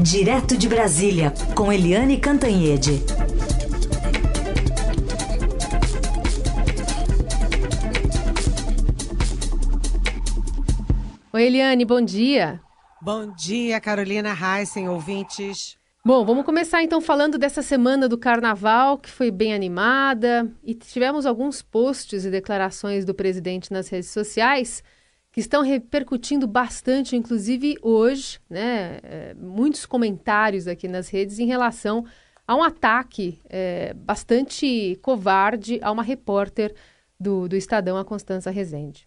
Direto de Brasília, com Eliane Cantanhede. Oi, Eliane, bom dia. Bom dia, Carolina Heissen, ouvintes. Bom, vamos começar então falando dessa semana do carnaval, que foi bem animada, e tivemos alguns posts e declarações do presidente nas redes sociais que estão repercutindo bastante, inclusive hoje, né? É, muitos comentários aqui nas redes em relação a um ataque é, bastante covarde a uma repórter do, do Estadão, a Constança Rezende.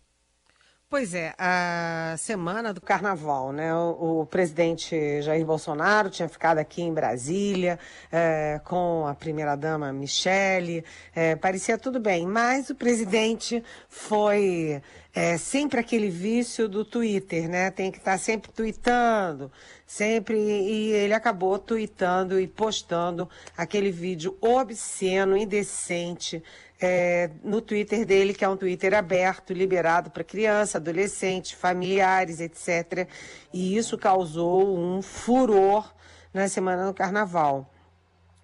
Pois é, a semana do carnaval, né? O, o, presidente Jair Bolsonaro tinha ficado aqui em Brasília é, com a primeira-dama Michele, é, parecia tudo bem, mas o presidente foi é, sempre aquele vício do Twitter, né? Tem que estar tá sempre tweetando, sempre, e ele acabou tweetando e postando aquele vídeo obsceno, indecente, é, no Twitter dele, que é um Twitter aberto, liberado para criança, adolescente, familiares, etc. E isso causou um furor na semana do carnaval.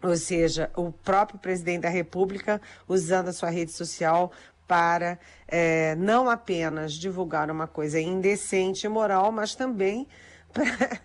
Ou seja, o próprio presidente da República usando a sua rede social para é, não apenas divulgar uma coisa indecente e moral, mas também para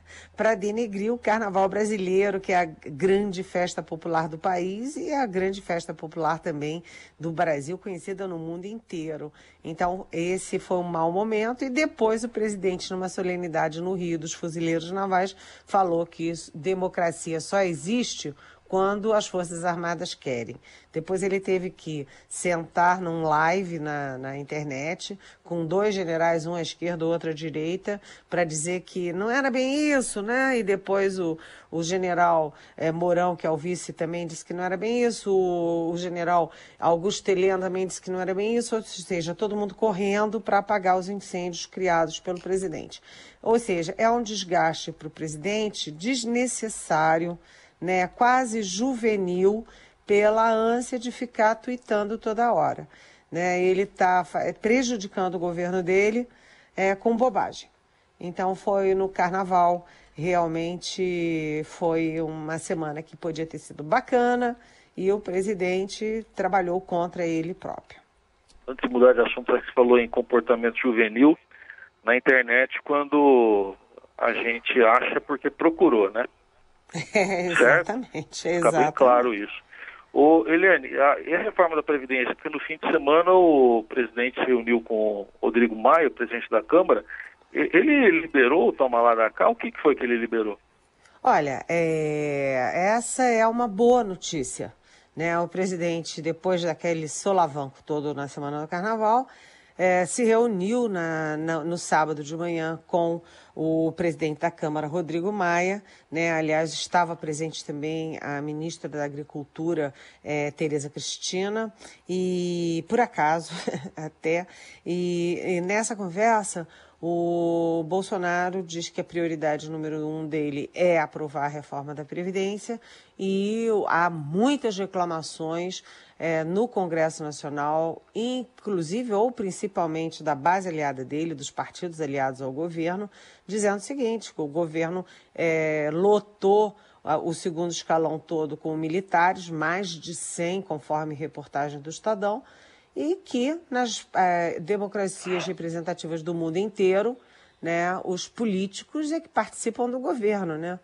denegrir o carnaval brasileiro, que é a grande festa popular do país e a grande festa popular também do Brasil, conhecida no mundo inteiro. Então, esse foi um mau momento. E depois o presidente, numa solenidade no Rio dos Fuzileiros Navais, falou que democracia só existe quando as Forças Armadas querem. Depois ele teve que sentar num live na, na internet com dois generais, um à esquerda, outro à direita, para dizer que não era bem isso, né? E depois o, o general é, Mourão, que é o vice, também disse que não era bem isso. O, o general Augusto Helena também disse que não era bem isso. Ou seja, todo mundo correndo para apagar os incêndios criados pelo presidente. Ou seja, é um desgaste para o presidente desnecessário né, quase juvenil pela ânsia de ficar tweetando toda hora. Né? Ele está prejudicando o governo dele é, com bobagem. Então foi no carnaval, realmente foi uma semana que podia ter sido bacana e o presidente trabalhou contra ele próprio. Antes de mudar de assunto, você falou em comportamento juvenil na internet quando a gente acha porque procurou, né? É, exatamente, certo? Fica bem claro isso. O, Eliane, a, e a reforma da Previdência? Porque no fim de semana o presidente se reuniu com o Rodrigo Maia, o presidente da Câmara. Ele liberou o toma lá da cá? O que, que foi que ele liberou? Olha, é, essa é uma boa notícia. Né? O presidente, depois daquele solavanco todo na semana do carnaval, é, se reuniu na, na, no sábado de manhã com o presidente da Câmara, Rodrigo Maia. Né? Aliás, estava presente também a ministra da Agricultura, é, Tereza Cristina, e por acaso até. E, e nessa conversa, o Bolsonaro diz que a prioridade número um dele é aprovar a reforma da Previdência e há muitas reclamações é, no Congresso Nacional, inclusive ou principalmente da base aliada dele, dos partidos aliados ao governo, dizendo o seguinte: que o governo é, lotou o segundo escalão todo com militares, mais de 100, conforme reportagem do Estadão e que nas é, democracias representativas do mundo inteiro, né, os políticos é que participam do governo, né?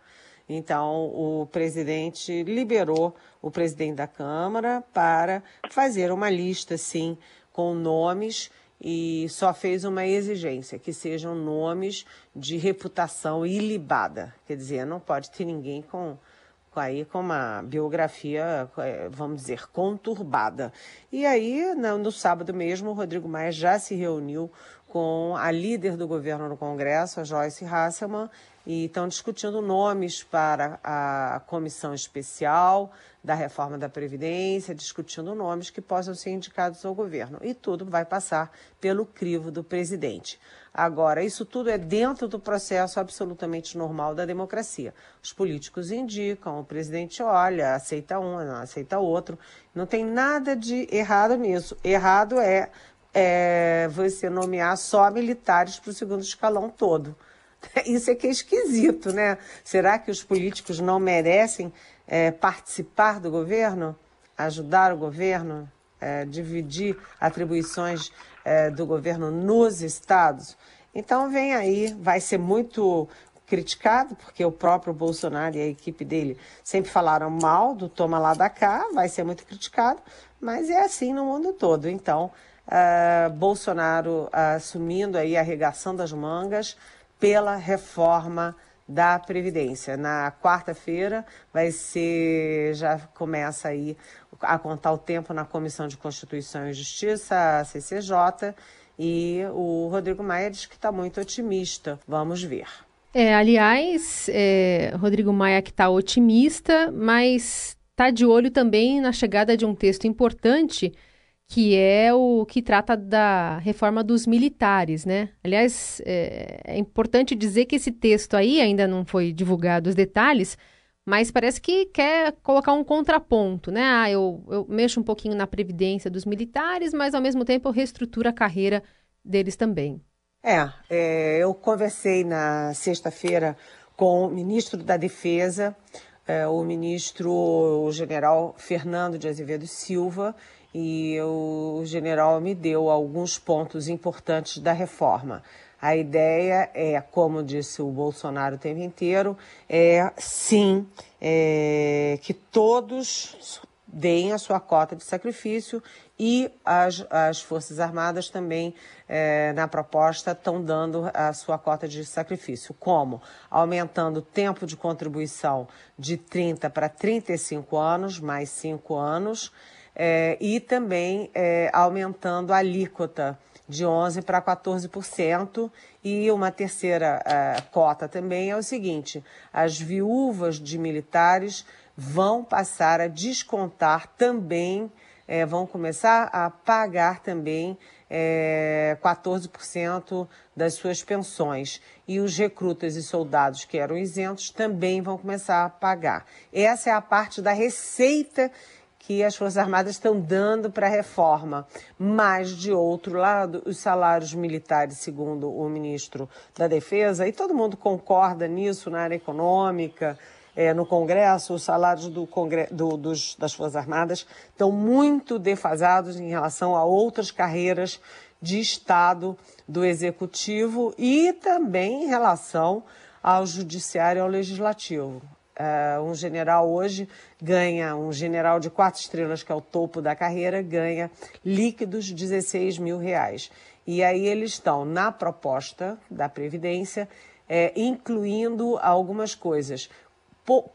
Então, o presidente liberou o presidente da Câmara para fazer uma lista, sim, com nomes e só fez uma exigência, que sejam nomes de reputação ilibada. Quer dizer, não pode ter ninguém com aí com uma biografia, é, vamos dizer, conturbada. E aí, no, sábado mesmo, o Rodrigo Maia já se reuniu com a líder do governo no Congresso, a Joyce Hasselman, e estão discutindo nomes para a comissão especial da reforma da Previdência, discutindo nomes que possam ser indicados ao governo. E tudo vai passar pelo crivo do presidente. Agora, isso tudo é dentro do processo absolutamente normal da democracia. Os políticos indicam, o presidente olha, aceita um, não aceita outro. Não tem nada de errado nisso. Errado é, é você nomear só militares para o segundo escalão todo. Isso é que é esquisito, né? Será que os políticos não merecem é, participar do governo, ajudar o governo, é, dividir atribuições é, do governo nos estados? Então vem aí, vai ser muito criticado, porque o próprio Bolsonaro e a equipe dele sempre falaram mal do toma lá da cá, vai ser muito criticado, mas é assim no mundo todo. Então, uh, Bolsonaro assumindo aí a regação das mangas pela reforma da Previdência. Na quarta-feira vai ser, já começa aí a contar o tempo na Comissão de Constituição e Justiça, a CCJ, e o Rodrigo Maia diz que está muito otimista. Vamos ver. É, aliás, é, Rodrigo Maia que está otimista, mas está de olho também na chegada de um texto importante que é o que trata da reforma dos militares, né? Aliás, é, é, importante dizer que esse texto aí ainda não foi divulgado os detalhes, mas parece que quer colocar um contraponto, né? Ah, eu, eu mexo um pouquinho na previdência dos militares, mas ao mesmo tempo eu reestruturo a carreira deles também. É, é eu conversei na sexta-feira com o ministro da Defesa, é, o ministro o general Fernando de Azevedo Silva, e o general me deu alguns pontos importantes da reforma. A ideia é, como disse o Bolsonaro o tempo inteiro, é sim é, que todos deem a sua cota de sacrifício e as, as Forças Armadas também, é, na proposta, estão dando a sua cota de sacrifício. Como? Aumentando o tempo de contribuição de 30 para 35 anos, mais 5 anos, é, e também é, aumentando a alíquota de 11% para 14%. E uma terceira uh, cota também é o seguinte: as viúvas de militares vão passar a descontar também, é, vão começar a pagar também é, 14% das suas pensões. E os recrutas e soldados que eram isentos também vão começar a pagar. Essa é a parte da receita que as Forças Armadas estão dando para a reforma. Mas, de outro lado, os salários militares, segundo o ministro da Defesa, e todo mundo concorda nisso na área econômica, é, no Congresso, os salários do do, dos, das Forças Armadas estão muito defasados em relação a outras carreiras de Estado do Executivo e também em relação ao Judiciário e ao Legislativo. Uh, um general hoje ganha, um general de quatro estrelas, que é o topo da carreira, ganha líquidos 16 mil reais. E aí eles estão na proposta da Previdência, é, incluindo algumas coisas.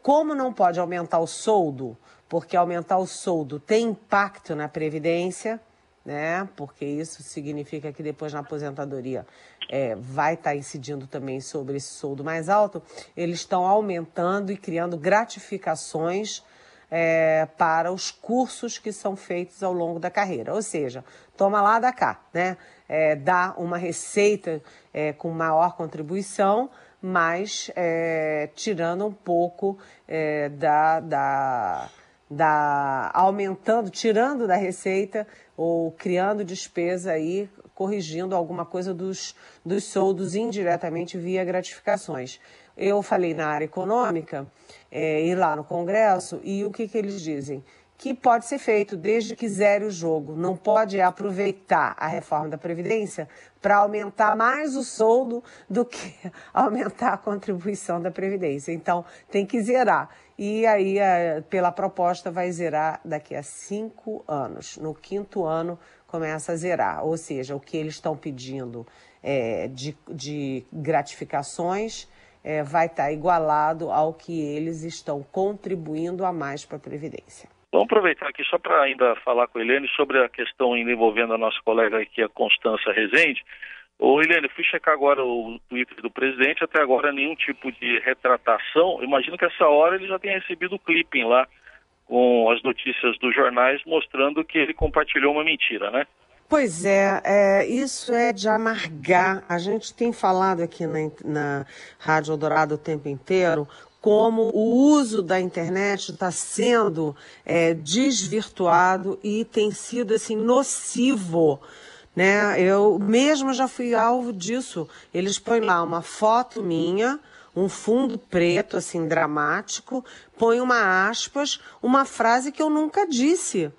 como não pode aumentar o soldo, porque aumentar o soldo tem impacto na Previdência, né? Porque isso significa que depois na aposentadoria é, vai estar tá incidindo também sobre esse soldo mais alto. Eles estão aumentando e criando gratificações é, para os cursos que são feitos ao longo da carreira. Ou seja, toma lá da cá, né? É, dá uma receita é, com maior contribuição, mas é, tirando um pouco é, da, da da aumentando, tirando da receita ou criando despesa aí, corrigindo alguma coisa dos, dos soldos indiretamente via gratificações. Eu falei na área econômica, é, ir lá no Congresso, e o que, que eles dizem? Que pode ser feito desde que zere o jogo. Não pode aproveitar a reforma da Previdência para aumentar mais o soldo do que aumentar a contribuição da Previdência. Então, tem que zerar. E aí, pela proposta, vai zerar daqui a cinco anos. No quinto ano, começa a zerar. Ou seja, o que eles estão pedindo é, de, de gratificações é, vai estar tá igualado ao que eles estão contribuindo a mais para a Previdência. Vamos aproveitar aqui só para ainda falar com a Helene sobre a questão envolvendo a nossa colega aqui, a Constança Rezende. Ô, Helene, fui checar agora o Twitter do presidente, até agora nenhum tipo de retratação. Imagino que essa hora ele já tenha recebido o clipping lá com as notícias dos jornais mostrando que ele compartilhou uma mentira, né? Pois é, é, isso é de amargar. A gente tem falado aqui na, na Rádio Eldorado o tempo inteiro como o uso da internet está sendo é, desvirtuado e tem sido assim nocivo né? Eu mesmo já fui alvo disso. Eles põem lá uma foto minha, um fundo preto, assim, dramático, põe uma aspas, uma frase que eu nunca disse.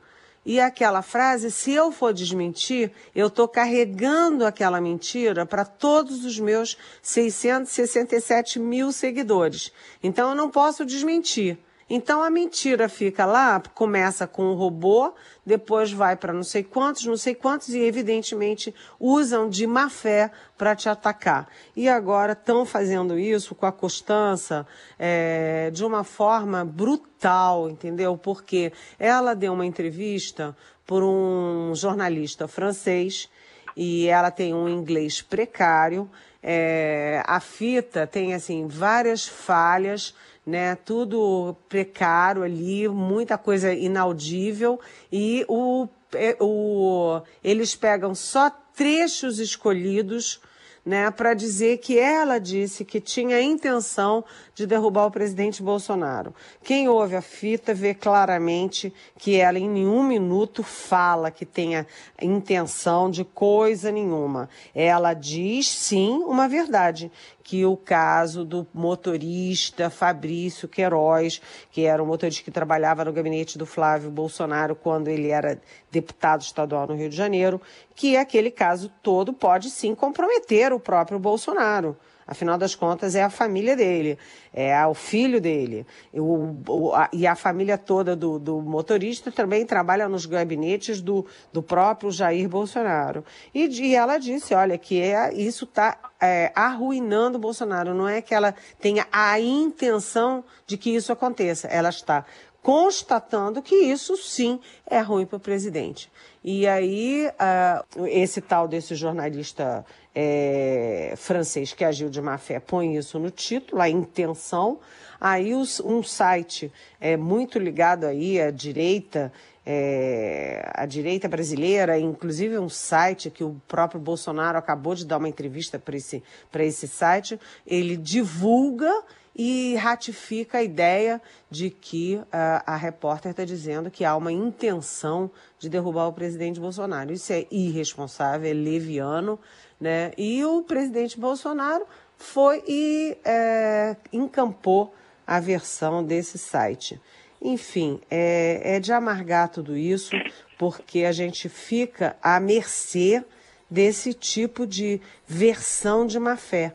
E aquela frase, se eu for desmentir, eu estou carregando aquela mentira para todos os meus 667 mil seguidores. Então eu não posso desmentir. Então a mentira fica lá, começa com o robô, depois vai para não sei quantos, não sei quantos, e evidentemente usam de má fé para te atacar. E agora estão fazendo isso com a Constança é, de uma forma brutal, entendeu? Porque ela deu uma entrevista por um jornalista francês e ela tem um inglês precário. É, a fita tem assim várias falhas né? Tudo precário ali, muita coisa inaudível e o, é, o, eles pegam só trechos escolhidos né, para dizer que ela disse que tinha intenção de derrubar o presidente Bolsonaro. Quem ouve a fita vê claramente que ela em nenhum minuto fala que tenha intenção de coisa nenhuma. Ela diz sim uma verdade, que o caso do motorista Fabrício Queiroz, que era um motorista que trabalhava no gabinete do Flávio Bolsonaro quando ele era deputado estadual no Rio de Janeiro, que aquele caso todo pode sim comprometer o próprio Bolsonaro. Afinal das contas, é a família dele, é o filho dele. O, o, a, e a família toda do, do, motorista também trabalha nos gabinetes do, do próprio Jair Bolsonaro. E, e ela disse: olha, que é, isso está é, arruinando o Bolsonaro. Não é que ela tenha a intenção de que isso aconteça, ela está constatando que isso sim é ruim para o presidente. E aí, uh, esse tal desse jornalista é, francês que agiu de má fé põe isso no título, a intenção. Aí os, um site é, muito ligado aí à direita, é, a direita brasileira, inclusive um site que o próprio Bolsonaro acabou de dar uma entrevista para esse, esse site, ele divulga e ratifica a ideia de que uh, a repórter está dizendo que há uma intenção de derrubar o presidente Bolsonaro. Isso é irresponsável, é leviano, né? E o presidente Bolsonaro foi e é, encampou a versão desse site. Enfim, é, é de amargar tudo isso, porque a gente fica à mercê desse tipo de versão de má fé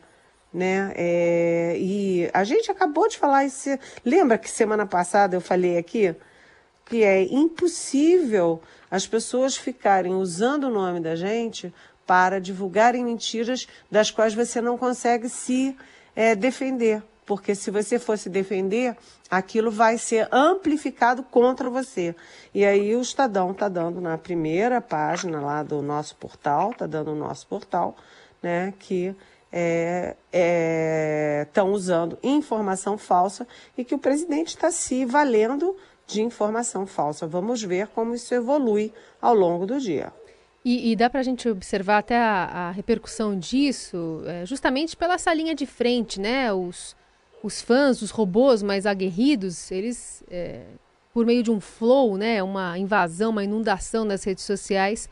né? É, e a gente acabou de falar isso. Lembra que semana passada eu falei aqui que é impossível as pessoas ficarem usando o nome da gente para divulgarem mentiras das quais você não consegue se é, defender. Porque se você fosse defender, aquilo vai ser amplificado contra você. E aí o Estadão está dando na primeira página lá do nosso portal, está dando no nosso portal, né, que estão é, é, usando informação falsa e que o presidente está se valendo de informação falsa. Vamos ver como isso evolui ao longo do dia. E, e dá para a gente observar até a, a repercussão disso, é, justamente pela essa linha de frente, né? Os, os fãs, os robôs mais aguerridos, eles, é, por meio de um flow, né? Uma invasão, uma inundação nas redes sociais,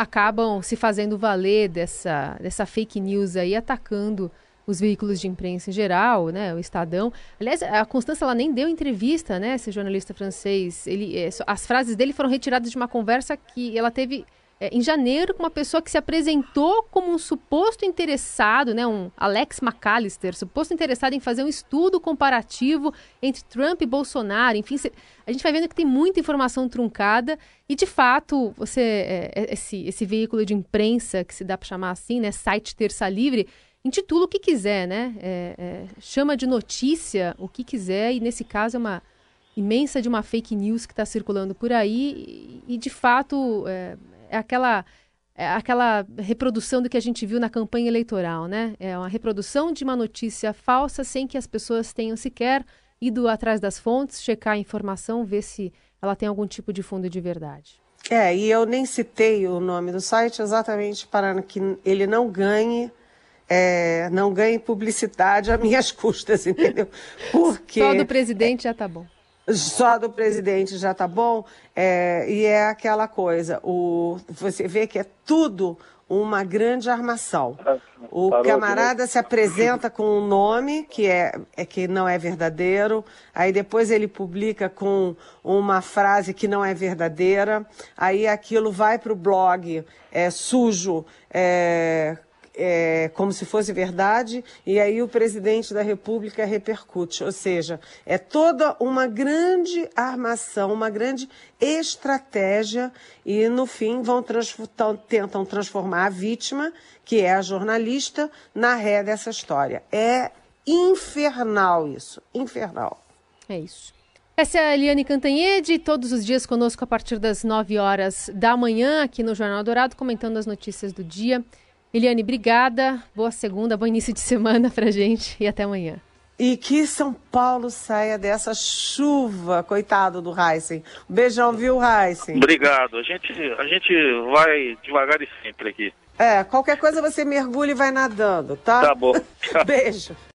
acabam se fazendo valer dessa, dessa fake news aí, atacando os veículos de imprensa em geral, né, o Estadão. Aliás, a Constância ela nem deu entrevista, né, esse jornalista francês. Ele, é, as frases dele foram retiradas de uma conversa que ela teve em janeiro com uma pessoa que se apresentou como um suposto interessado, né, um Alex McAllister, suposto interessado em fazer um estudo comparativo entre Trump e Bolsonaro. Enfim, a gente vai vendo que tem muita informação truncada e, de fato, você é, é esse, esse veículo de imprensa, que se dá para chamar assim, né, site Terça Livre, intitula o que quiser, né? É, é, chama de notícia o que quiser e, nesse caso, é uma imensa de uma fake news que está circulando por aí e, de fato, é, é aquela é aquela reprodução do que a gente viu na campanha eleitoral, né? É uma reprodução de uma notícia falsa sem que as pessoas tenham sequer ido atrás das fontes, checar a informação, ver se ela tem algum tipo de fundo de verdade. É, e eu nem citei o nome do site exatamente para que ele não ganhe é, não ganhe publicidade a minhas custas, entendeu? Porque só do presidente já tá bom. Só do presidente já tá bom. É, e é aquela coisa, o, você vê que é tudo uma grande armação. O camarada se apresenta com um nome que é, é, que não é verdadeiro, aí depois ele publica com uma frase que não é verdadeira, aí aquilo vai para o blog é, sujo, é, é, como se fosse verdade, e aí o presidente da República repercute. Ou seja, é toda uma grande armação, uma grande estratégia, e no fim vão tentam transformar a vítima, que é a jornalista, na ré dessa história. É infernal isso, infernal. É isso. Essa é a Eliane Cantanhede, todos os dias conosco a partir das 9 horas da manhã, aqui no Jornal Dourado, comentando as notícias do dia. Eliane, obrigada. Boa segunda, bom início de semana pra gente e até amanhã. E que São Paulo saia dessa chuva, coitado do Heisen. Beijão, viu, Heisen? Obrigado. A gente, a gente vai devagar e sempre aqui. É, qualquer coisa você mergulha e vai nadando, tá? Tá bom. Beijo.